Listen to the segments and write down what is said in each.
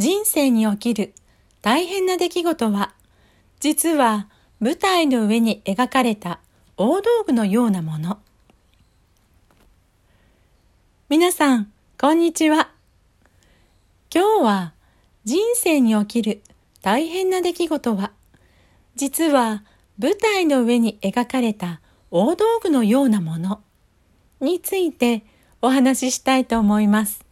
人生に起きる大変な出来事は、実は舞台の上に描かれた大道具のようなもの。皆さん、こんにちは。今日は人生に起きる大変な出来事は、実は舞台の上に描かれた大道具のようなものについてお話ししたいと思います。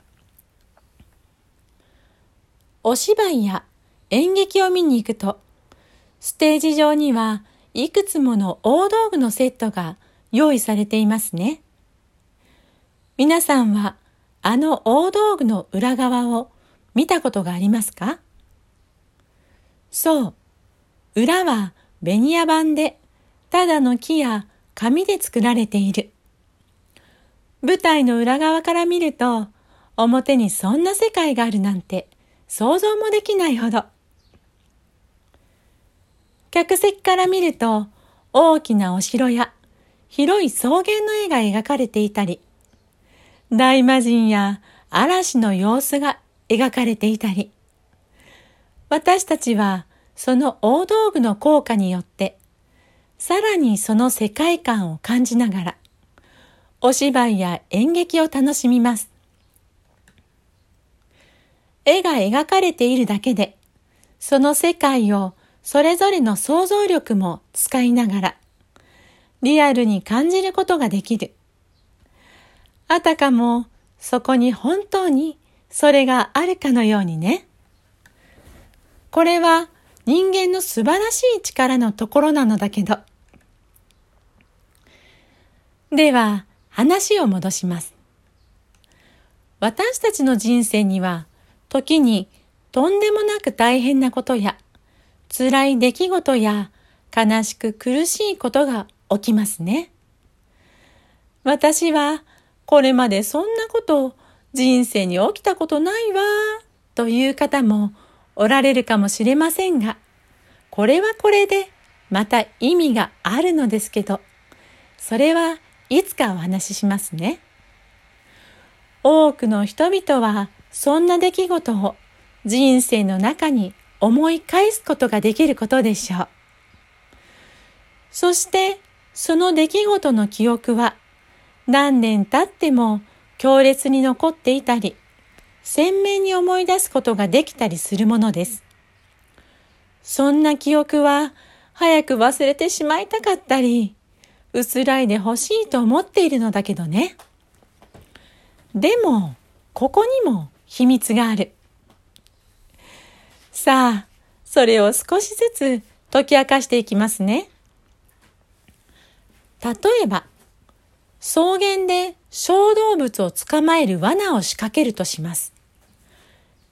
お芝居や演劇を見に行くと、ステージ上にはいくつもの大道具のセットが用意されていますね。皆さんはあの大道具の裏側を見たことがありますか？そう。裏はベニヤ板で、ただの木や紙で作られている。舞台の裏側から見ると、表にそんな世界があるなんて想像もできないほど。客席から見ると、大きなお城や広い草原の絵が描かれていたり、大魔神や嵐の様子が描かれていたり、私たちはその大道具の効果によって、さらにその世界観を感じながら、お芝居や演劇を楽しみます。絵が描かれているだけで、その世界をそれぞれの想像力も使いながら、リアルに感じることができる。あたかもそこに本当にそれがあるかのようにね。これは人間の素晴らしい力のところなのだけど。では、話を戻します。私たちの人生には、時にとんでもなく大変なことや、辛い出来事や悲しく苦しいことが起きますね。私はこれまでそんなこと人生に起きたことないわという方もおられるかもしれませんが、これはこれでまた意味があるのですけど、それはいつかお話ししますね。多くの人々はそんな出来事を人生の中に思い返すことができることでしょう。そしてその出来事の記憶は何年経っても強烈に残っていたり、鮮明に思い出すことができたりするものです。そんな記憶は早く忘れてしまいたかったり、薄らいでほしいと思っているのだけどね。でも、ここにも秘密がある。さあ、それを少しずつ解き明かしていきますね。例えば、草原で小動物を捕まえる罠を仕掛けるとします。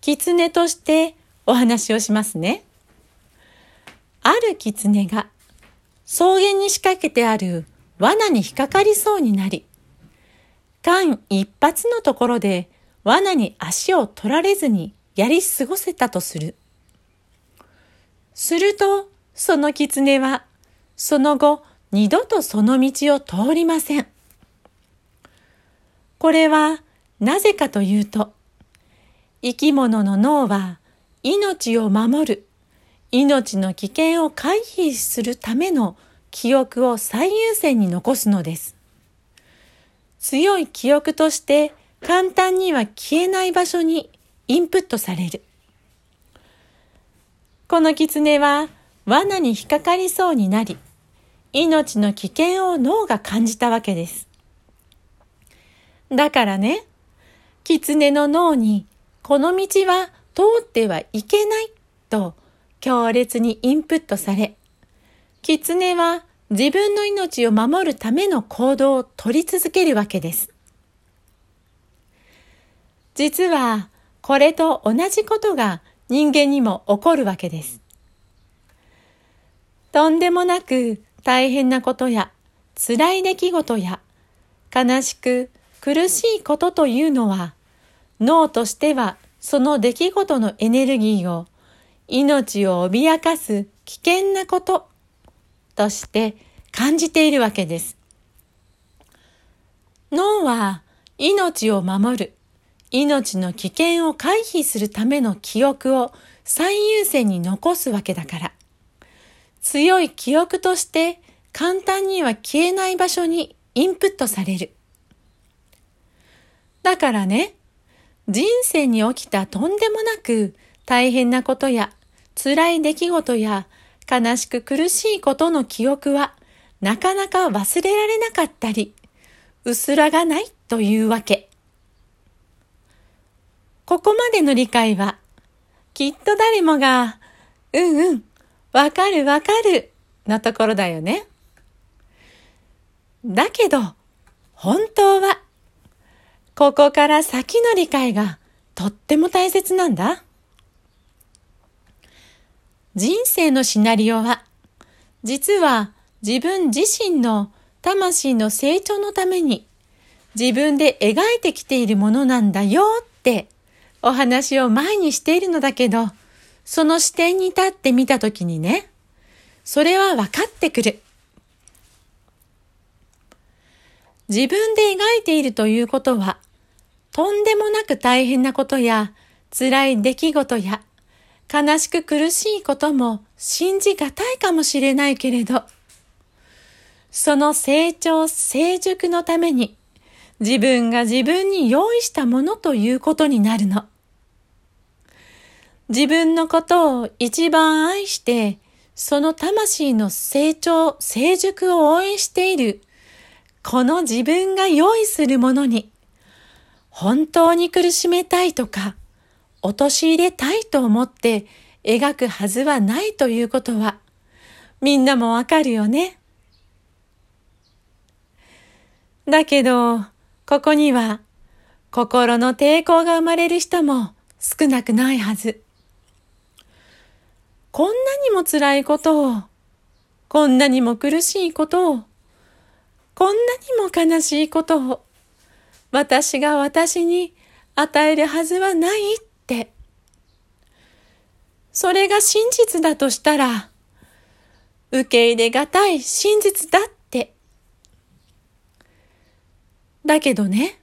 狐としてお話をしますね。ある狐が草原に仕掛けてある罠に引っかかりそうになり、間一髪のところで罠に足を取られずにやり過ごせたとする。すると、その狐は、その後、二度とその道を通りません。これは、なぜかというと、生き物の脳は、命を守る、命の危険を回避するための記憶を最優先に残すのです。強い記憶として簡単には消えない場所にインプットされる。この狐は罠に引っかかりそうになり、命の危険を脳が感じたわけです。だからね、狐の脳にこの道は通ってはいけないと強烈にインプットされ、狐は自分の命を守るための行動を取り続けるわけです。実は、これと同じことが人間にも起こるわけです。とんでもなく大変なことや辛い出来事や悲しく苦しいことというのは脳としてはその出来事のエネルギーを命を脅かす危険なこととして感じているわけです。脳は命を守る、命の危険を回避するための記憶を最優先に残すわけだから。強い記憶として簡単には消えない場所にインプットされる。だからね、人生に起きたとんでもなく大変なことや辛い出来事や悲しく苦しいことの記憶はなかなか忘れられなかったり、薄らがないというわけ。ここまでの理解は、きっと誰もが、うんうん、わかるわかる、なところだよね。だけど、本当は、ここから先の理解がとっても大切なんだ。人生のシナリオは、実は自分自身の魂の成長のために自分で描いてきているものなんだよってお話を前にしているのだけど、その視点に立ってみたときにね、それは分かってくる。自分で描いているということは、とんでもなく大変なことや、辛い出来事や、悲しく苦しいことも信じがたいかもしれないけれど、その成長、成熟のために、自分が自分に用意したものということになるの。自分のことを一番愛して、その魂の成長、成熟を応援している、この自分が用意するものに、本当に苦しめたいとか、陥れたいと思って描くはずはないということは、みんなもわかるよね。だけど、ここには心の抵抗が生まれる人も少なくないはず。こんなにも辛いことを、こんなにも苦しいことを、こんなにも悲しいことを、私が私に与えるはずはないって。それが真実だとしたら、受け入れがたい真実だってだけどね、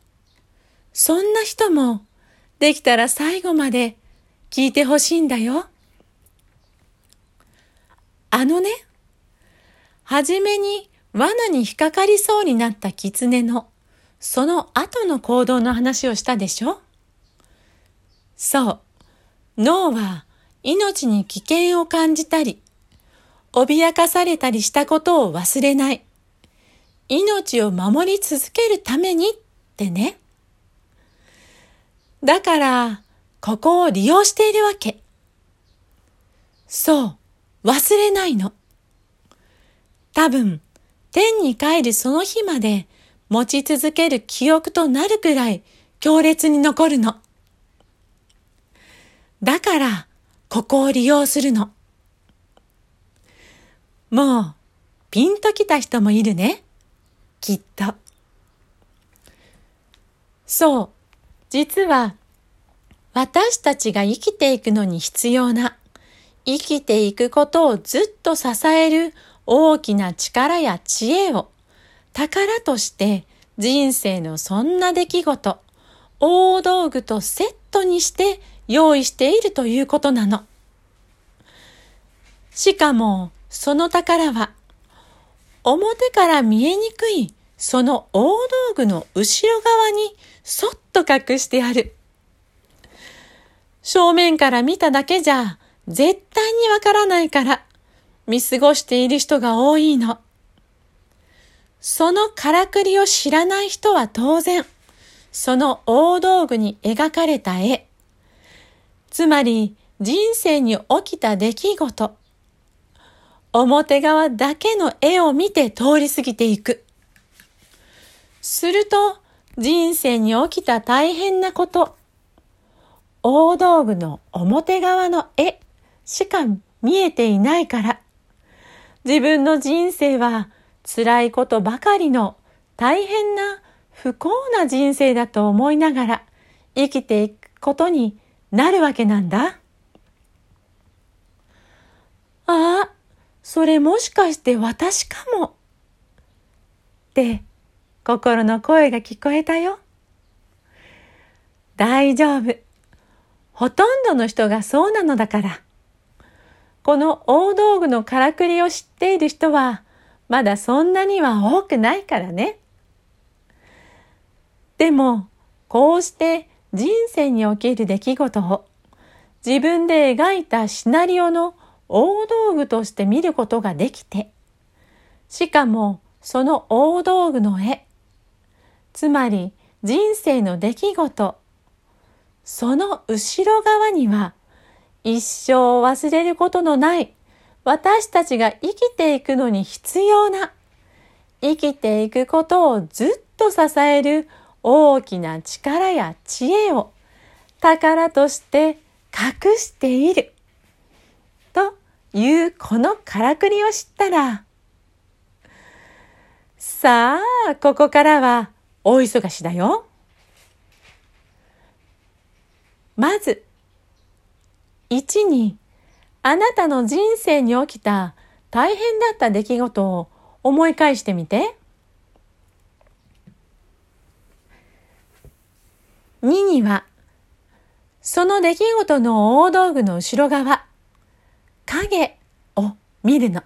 そんな人もできたら最後まで聞いてほしいんだよ。あのね、はじめに罠に引っかかりそうになった狐のその後の行動の話をしたでしょ？そう。脳は命に危険を感じたり、脅かされたりしたことを忘れない。命を守り続けるためにってね。だから、ここを利用しているわけ。そう、忘れないの。多分、天に帰るその日まで持ち続ける記憶となるくらい強烈に残るの。だから、ここを利用するの。もう、ピンときた人もいるね。きっと。そう。実は、私たちが生きていくのに必要な、生きていくことをずっと支える大きな力や知恵を宝として人生のそんな出来事、大道具とセットにして用意しているということなの。しかも、その宝は表から見えにくいその大道具の後ろ側にそっと隠してある。正面から見ただけじゃ絶対にわからないから見過ごしている人が多いの。そのからくりを知らない人は当然、その大道具に描かれた絵、つまり人生に起きた出来事、表側だけの絵を見て通り過ぎていく。すると人生に起きた大変なこと、大道具の表側の絵しか見えていないから、自分の人生は辛いことばかりの大変な不幸な人生だと思いながら生きていくことになるわけなんだ。ああ、それもしかして私かも。って心の声が聞こえたよ。大丈夫。ほとんどの人がそうなのだから。この大道具のからくりを知っている人は、まだそんなには多くないからね。でも、こうして人生における出来事を自分で描いたシナリオの大道具として見ることができて、しかもその大道具の絵、つまり人生の出来事、その後ろ側には一生忘れることのない私たちが生きていくのに必要な生きていくことをずっと支える大きな力や知恵を宝として隠しているというこのからくりを知ったらさあここからは大忙しだよ。まず1に、あなたの人生に起きた大変だった出来事を思い返してみて。2には、その出来事の大道具の後ろ側、影を見るの。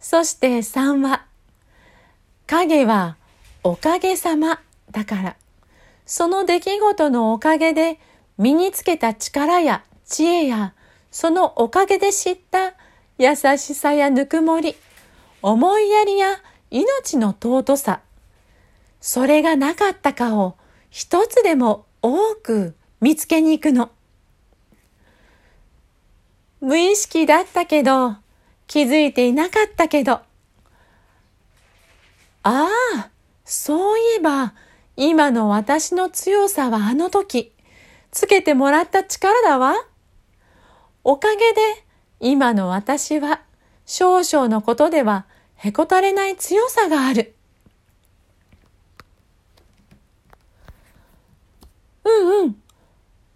そして3は、影はおかげさまだから、その出来事のおかげで身につけた力や知恵や、そのおかげで知った優しさやぬくもり、思いやりや命の尊さ、それがなかったかを一つでも多く見つけに行くの。無意識だったけど、気づいていなかったけど、ああ、そういえば、今の私の強さはあの時、つけてもらった力だわ。おかげで今の私は少々のことではへこたれない強さがある。うんうん。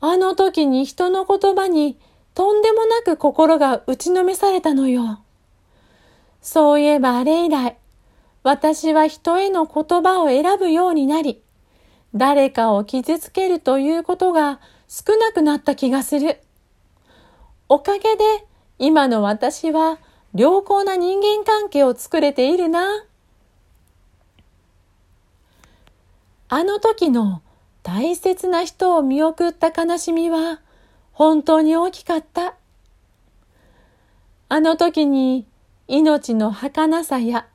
あの時に人の言葉にとんでもなく心が打ちのめされたのよ。そういえばあれ以来、私は人への言葉を選ぶようになり、誰かを傷つけるということが少なくなった気がする。おかげで今の私は良好な人間関係を作れているな。あの時の大切な人を見送った悲しみは本当に大きかった。あの時に命の儚さや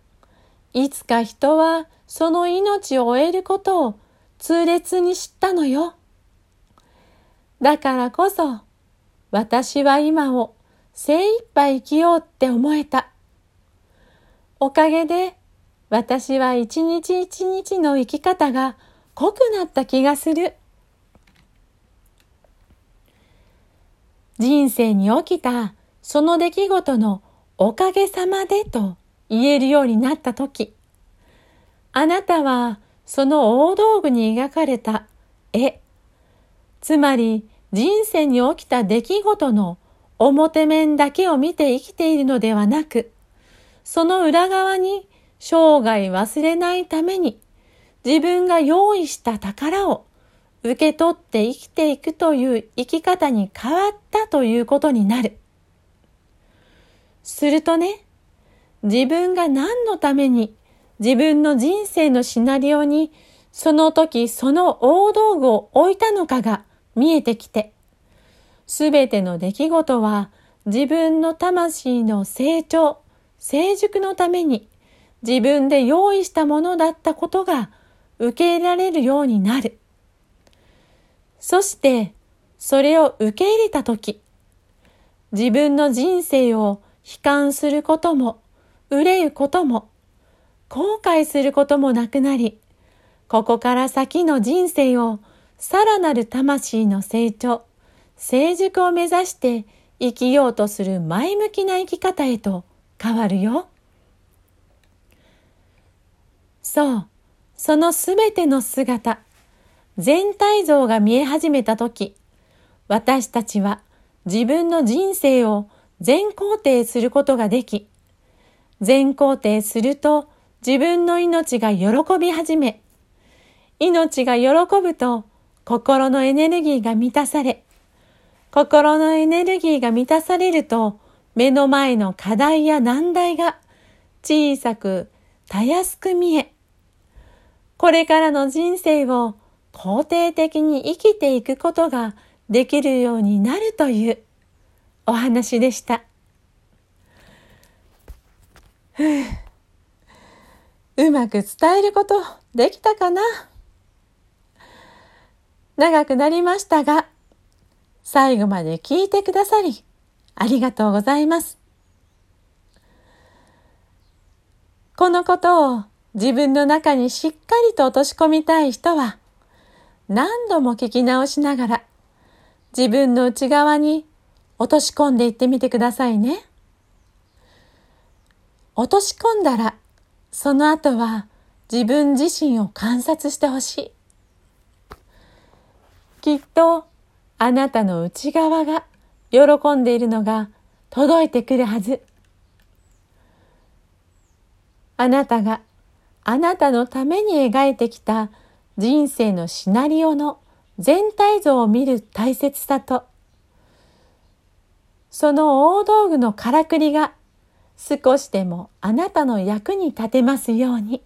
いつか人はその命を終えることを痛烈に知ったのよ。だからこそ、私は今を精一杯生きようって思えた。おかげで、私は一日一日の生き方が濃くなった気がする。人生に起きたその出来事のおかげさまでと言えるようになったとき、あなたはその大道具に描かれた絵、つまり人生に起きた出来事の表面だけを見て生きているのではなく、その裏側に生涯忘れないために自分が用意した宝を受け取って生きていくという生き方に変わったということになる。するとね、自分が何のために自分の人生のシナリオにその時その大道具を置いたのかが見えてきて、すべての出来事は自分の魂の成長、成熟のために自分で用意したものだったことが受け入れられるようになる。そして、それを受け入れたとき、自分の人生を悲観することも、憂うことも、後悔することもなくなり、ここから先の人生をさらなる魂の成長、成熟を目指して生きようとする前向きな生き方へと変わるよ。そう、そのすべての姿、全体像が見え始めたとき、私たちは自分の人生を全肯定することができ、全肯定すると自分の命が喜び始め、命が喜ぶと心のエネルギーが満たされ、心のエネルギーが満たされると目の前の課題や難題が小さくたやすく見え、これからの人生を肯定的に生きていくことができるようになるというお話でした。うまく伝えることできたかな？長くなりましたが、最後まで聞いてくださり、ありがとうございます。このことを自分の中にしっかりと落とし込みたい人は、何度も聞き直しながら、自分の内側に落とし込んでいってみてくださいね。落とし込んだら、その後は自分自身を観察してほしい。きっとあなたの内側が喜んでいるのが届いてくるはず。あなたがあなたのために描いてきた人生のシナリオの全体像を見る大切さと、その大道具のからくりが少しでもあなたの役に立てますように。